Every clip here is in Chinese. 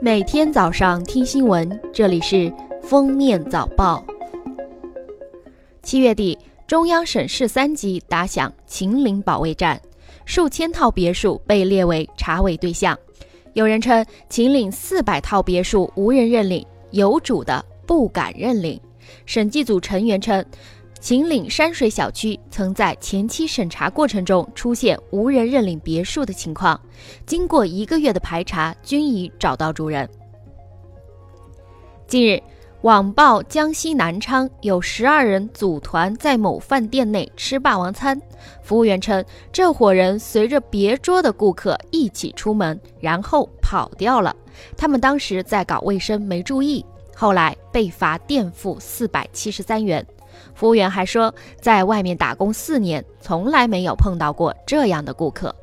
每天早上听新闻，这里是封面早报。七月底，中央省市三级打响秦岭保卫战，数千套别墅被列为查违对象。有人称秦岭四百套别墅无人认领，有主的不敢认领。审计组成员称。秦岭山水小区曾在前期审查过程中出现无人认领别墅的情况，经过一个月的排查，均已找到主人。近日，网曝江西南昌有十二人组团在某饭店内吃霸王餐，服务员称，这伙人随着别桌的顾客一起出门，然后跑掉了。他们当时在搞卫生，没注意，后来被罚垫付四百七十三元。服务员还说，在外面打工四年，从来没有碰到过这样的顾客。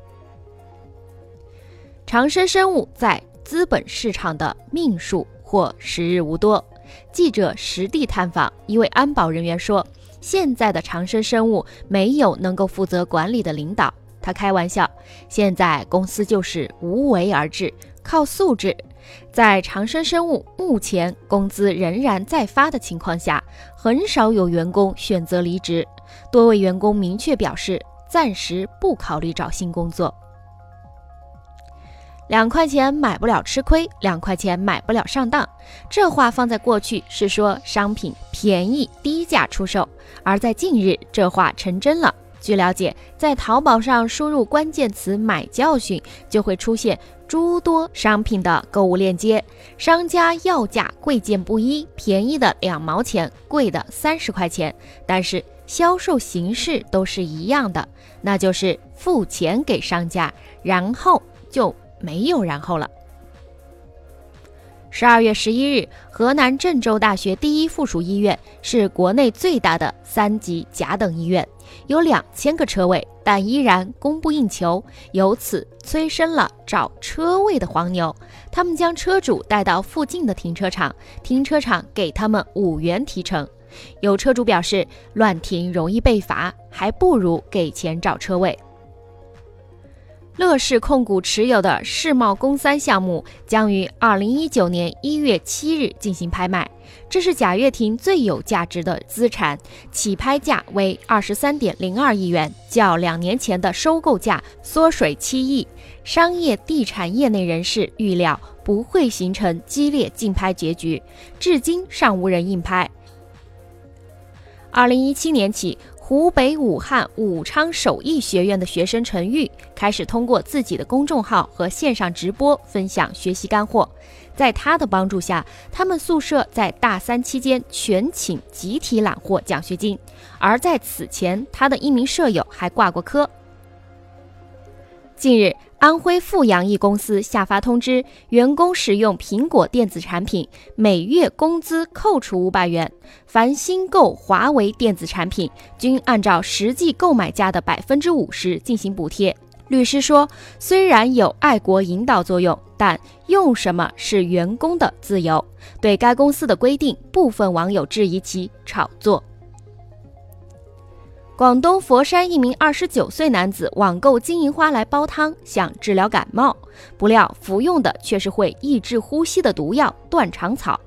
长生生物在资本市场的命数或时日无多。记者实地探访一位安保人员说，现在的长生生物没有能够负责管理的领导。他开玩笑，现在公司就是无为而治，靠素质。在长生生物目前工资仍然在发的情况下，很少有员工选择离职。多位员工明确表示，暂时不考虑找新工作。两块钱买不了吃亏，两块钱买不了上当。这话放在过去是说商品便宜低价出售，而在近日，这话成真了。据了解，在淘宝上输入关键词“买教训”，就会出现诸多商品的购物链接，商家要价贵贱不一，便宜的两毛钱，贵的三十块钱，但是销售形式都是一样的，那就是付钱给商家，然后就没有然后了。十二月十一日，河南郑州大学第一附属医院是国内最大的三级甲等医院，有两千个车位，但依然供不应求，由此催生了找车位的黄牛。他们将车主带到附近的停车场，停车场给他们五元提成。有车主表示，乱停容易被罚，还不如给钱找车位。乐视控股持有的世贸公三项目将于二零一九年一月七日进行拍卖，这是贾跃亭最有价值的资产，起拍价为二十三点零二亿元，较两年前的收购价缩水七亿。商业地产业内人士预料不会形成激烈竞拍结局，至今尚无人应拍。二零一七年起。湖北武汉武昌首义学院的学生陈玉开始通过自己的公众号和线上直播分享学习干货。在他的帮助下，他们宿舍在大三期间全寝集体揽获奖学金。而在此前，他的一名舍友还挂过科。近日。安徽阜阳一公司下发通知，员工使用苹果电子产品，每月工资扣除五百元；凡新购华为电子产品，均按照实际购买价的百分之五十进行补贴。律师说，虽然有爱国引导作用，但用什么是员工的自由。对该公司的规定，部分网友质疑其炒作。广东佛山一名二十九岁男子网购金银花来煲汤，想治疗感冒，不料服用的却是会抑制呼吸的毒药断肠草，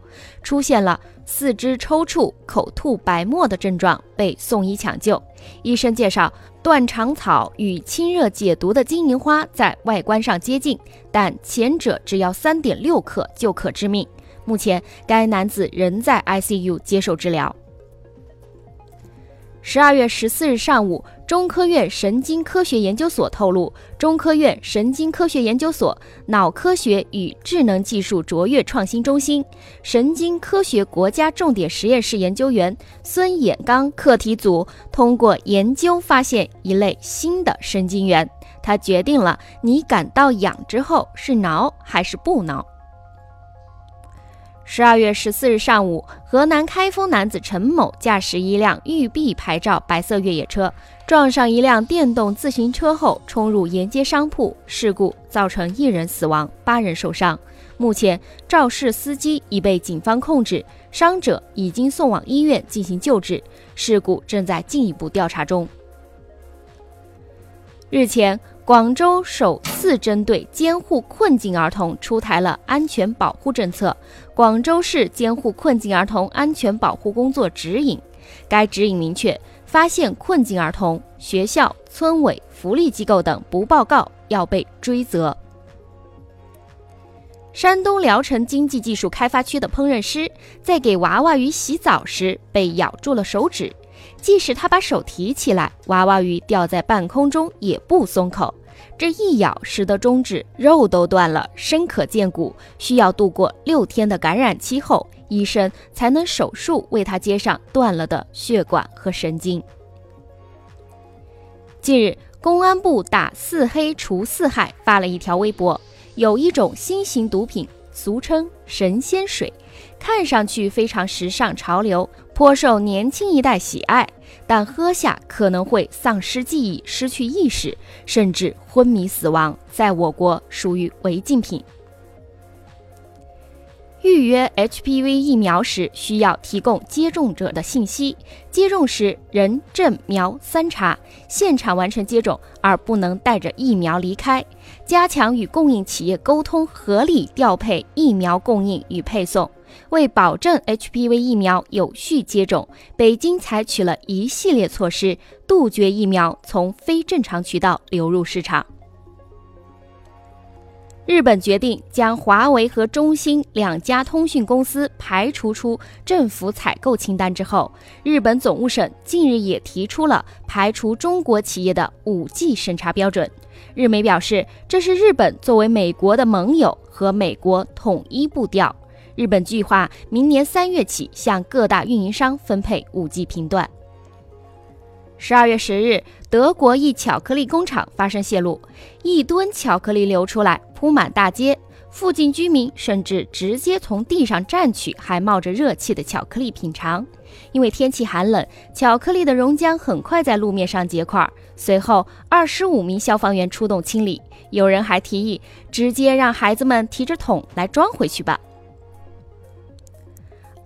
出现了四肢抽搐、口吐白沫的症状，被送医抢救。医生介绍，断肠草与清热解毒的金银花在外观上接近，但前者只要三点六克就可致命。目前，该男子仍在 ICU 接受治疗。十二月十四日上午，中科院神经科学研究所透露，中科院神经科学研究所脑科学与智能技术卓越创新中心神经科学国家重点实验室研究员孙衍刚课题组通过研究发现一类新的神经元，他决定了你感到痒之后是挠还是不挠。十二月十四日上午，河南开封男子陈某驾驶一辆豫 B 牌照白色越野车，撞上一辆电动自行车后冲入沿街商铺，事故造成一人死亡，八人受伤。目前，肇事司机已被警方控制，伤者已经送往医院进行救治，事故正在进一步调查中。日前。广州首次针对监护困境儿童出台了安全保护政策《广州市监护困境儿童安全保护工作指引》。该指引明确，发现困境儿童，学校、村委、福利机构等不报告要被追责。山东聊城经济技术开发区的烹饪师在给娃娃鱼洗澡时被咬住了手指。即使他把手提起来，娃娃鱼吊在半空中也不松口。这一咬，使得中指肉都断了，深可见骨。需要度过六天的感染期后，医生才能手术为他接上断了的血管和神经。近日，公安部打四黑除四害发了一条微博：有一种新型毒品，俗称“神仙水”。看上去非常时尚潮流，颇受年轻一代喜爱，但喝下可能会丧失记忆、失去意识，甚至昏迷死亡，在我国属于违禁品。预约 HPV 疫苗时需要提供接种者的信息，接种时人证苗三查，现场完成接种，而不能带着疫苗离开。加强与供应企业沟通，合理调配疫苗供应与配送。为保证 HPV 疫苗有序接种，北京采取了一系列措施，杜绝疫苗从非正常渠道流入市场。日本决定将华为和中兴两家通讯公司排除出政府采购清单之后，日本总务省近日也提出了排除中国企业的 5G 审查标准。日媒表示，这是日本作为美国的盟友和美国统一步调。日本计划明年三月起向各大运营商分配 5G 频段。十二月十日，德国一巧克力工厂发生泄露，一吨巧克力流出来，铺满大街，附近居民甚至直接从地上蘸取还冒着热气的巧克力品尝。因为天气寒冷，巧克力的熔浆很快在路面上结块。随后，二十五名消防员出动清理，有人还提议直接让孩子们提着桶来装回去吧。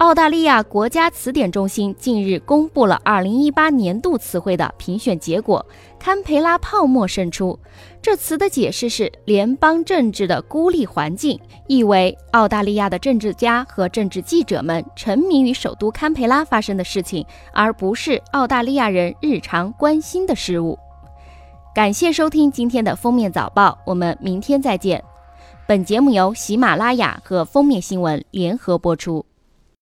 澳大利亚国家词典中心近日公布了2018年度词汇的评选结果，堪培拉泡沫胜出。这词的解释是“联邦政治的孤立环境”，意为澳大利亚的政治家和政治记者们沉迷于首都堪培拉发生的事情，而不是澳大利亚人日常关心的事物。感谢收听今天的封面早报，我们明天再见。本节目由喜马拉雅和封面新闻联合播出。